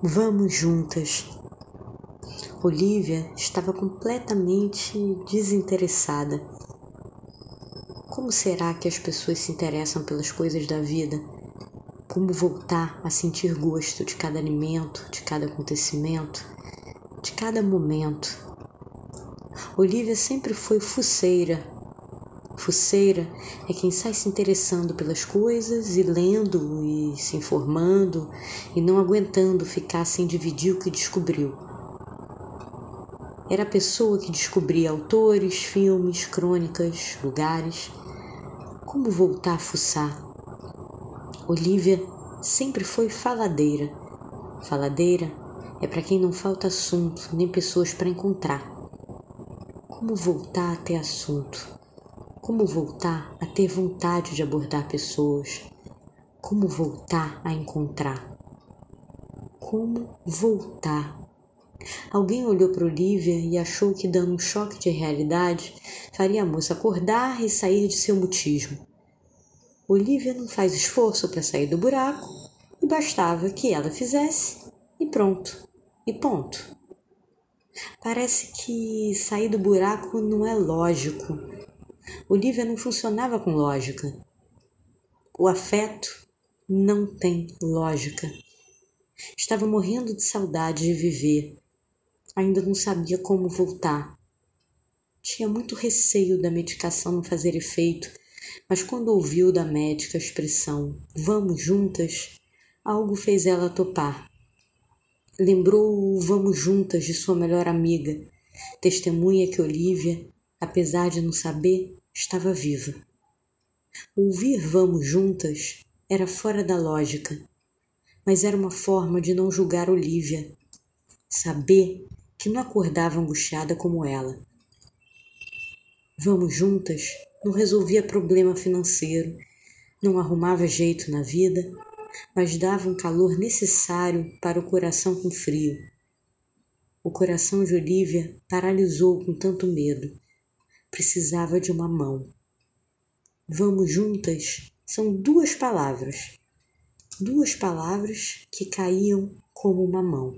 Vamos juntas. Olivia estava completamente desinteressada. Como será que as pessoas se interessam pelas coisas da vida? Como voltar a sentir gosto de cada alimento, de cada acontecimento, de cada momento? Olivia sempre foi fuceira Fuceira é quem sai se interessando pelas coisas e lendo e se informando e não aguentando ficar sem dividir o que descobriu. Era a pessoa que descobria autores, filmes, crônicas, lugares. Como voltar a fuçar? Olivia sempre foi faladeira. Faladeira é para quem não falta assunto nem pessoas para encontrar. Como voltar a ter assunto? Como voltar a ter vontade de abordar pessoas? Como voltar a encontrar? Como voltar? Alguém olhou para Olivia e achou que, dando um choque de realidade, faria a moça acordar e sair de seu mutismo. Olivia não faz esforço para sair do buraco e bastava que ela fizesse e pronto, e ponto. Parece que sair do buraco não é lógico, Olivia não funcionava com lógica. O afeto não tem lógica. Estava morrendo de saudade de viver. Ainda não sabia como voltar. Tinha muito receio da medicação não fazer efeito, mas quando ouviu da médica a expressão vamos juntas, algo fez ela topar. Lembrou o vamos juntas de sua melhor amiga, testemunha que Olivia, apesar de não saber, estava viva. Ouvir vamos juntas era fora da lógica, mas era uma forma de não julgar Olivia, saber que não acordava angustiada como ela. Vamos juntas não resolvia problema financeiro, não arrumava jeito na vida, mas dava um calor necessário para o coração com frio. O coração de Olivia paralisou com tanto medo precisava de uma mão. Vamos juntas são duas palavras, duas palavras que caíam como uma mão.